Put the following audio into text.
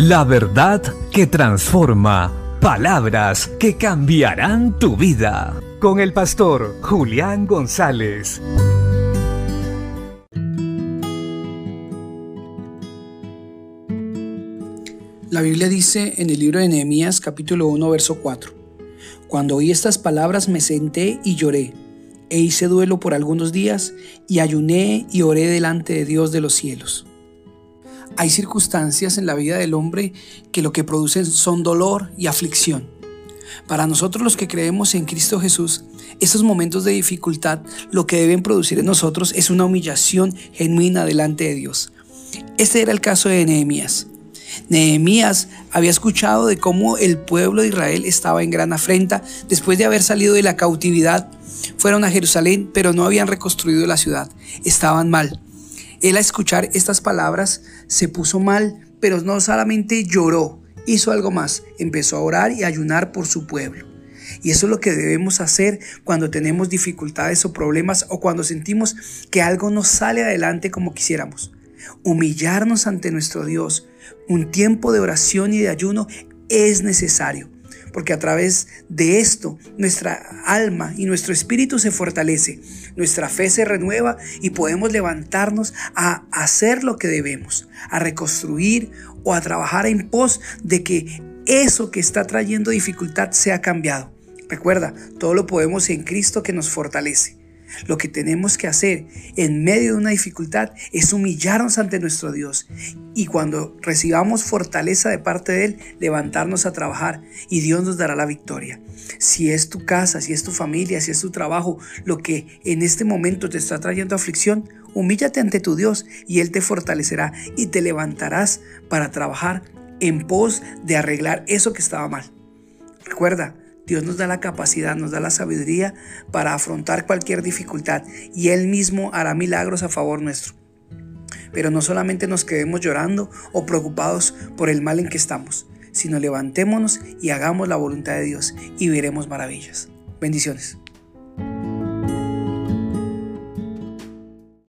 La verdad que transforma. Palabras que cambiarán tu vida. Con el pastor Julián González. La Biblia dice en el libro de Nehemías capítulo 1 verso 4. Cuando oí estas palabras me senté y lloré, e hice duelo por algunos días, y ayuné y oré delante de Dios de los cielos. Hay circunstancias en la vida del hombre que lo que producen son dolor y aflicción. Para nosotros los que creemos en Cristo Jesús, estos momentos de dificultad lo que deben producir en nosotros es una humillación genuina delante de Dios. Este era el caso de Nehemías. Nehemías había escuchado de cómo el pueblo de Israel estaba en gran afrenta después de haber salido de la cautividad. Fueron a Jerusalén, pero no habían reconstruido la ciudad. Estaban mal. Él a escuchar estas palabras se puso mal, pero no solamente lloró, hizo algo más, empezó a orar y a ayunar por su pueblo. Y eso es lo que debemos hacer cuando tenemos dificultades o problemas o cuando sentimos que algo no sale adelante como quisiéramos. Humillarnos ante nuestro Dios. Un tiempo de oración y de ayuno es necesario porque a través de esto nuestra alma y nuestro espíritu se fortalece, nuestra fe se renueva y podemos levantarnos a hacer lo que debemos, a reconstruir o a trabajar en pos de que eso que está trayendo dificultad sea cambiado. Recuerda, todo lo podemos en Cristo que nos fortalece. Lo que tenemos que hacer en medio de una dificultad es humillarnos ante nuestro Dios y cuando recibamos fortaleza de parte de Él, levantarnos a trabajar y Dios nos dará la victoria. Si es tu casa, si es tu familia, si es tu trabajo, lo que en este momento te está trayendo aflicción, humíllate ante tu Dios y Él te fortalecerá y te levantarás para trabajar en pos de arreglar eso que estaba mal. Recuerda, Dios nos da la capacidad, nos da la sabiduría para afrontar cualquier dificultad y Él mismo hará milagros a favor nuestro. Pero no solamente nos quedemos llorando o preocupados por el mal en que estamos, sino levantémonos y hagamos la voluntad de Dios y veremos maravillas. Bendiciones.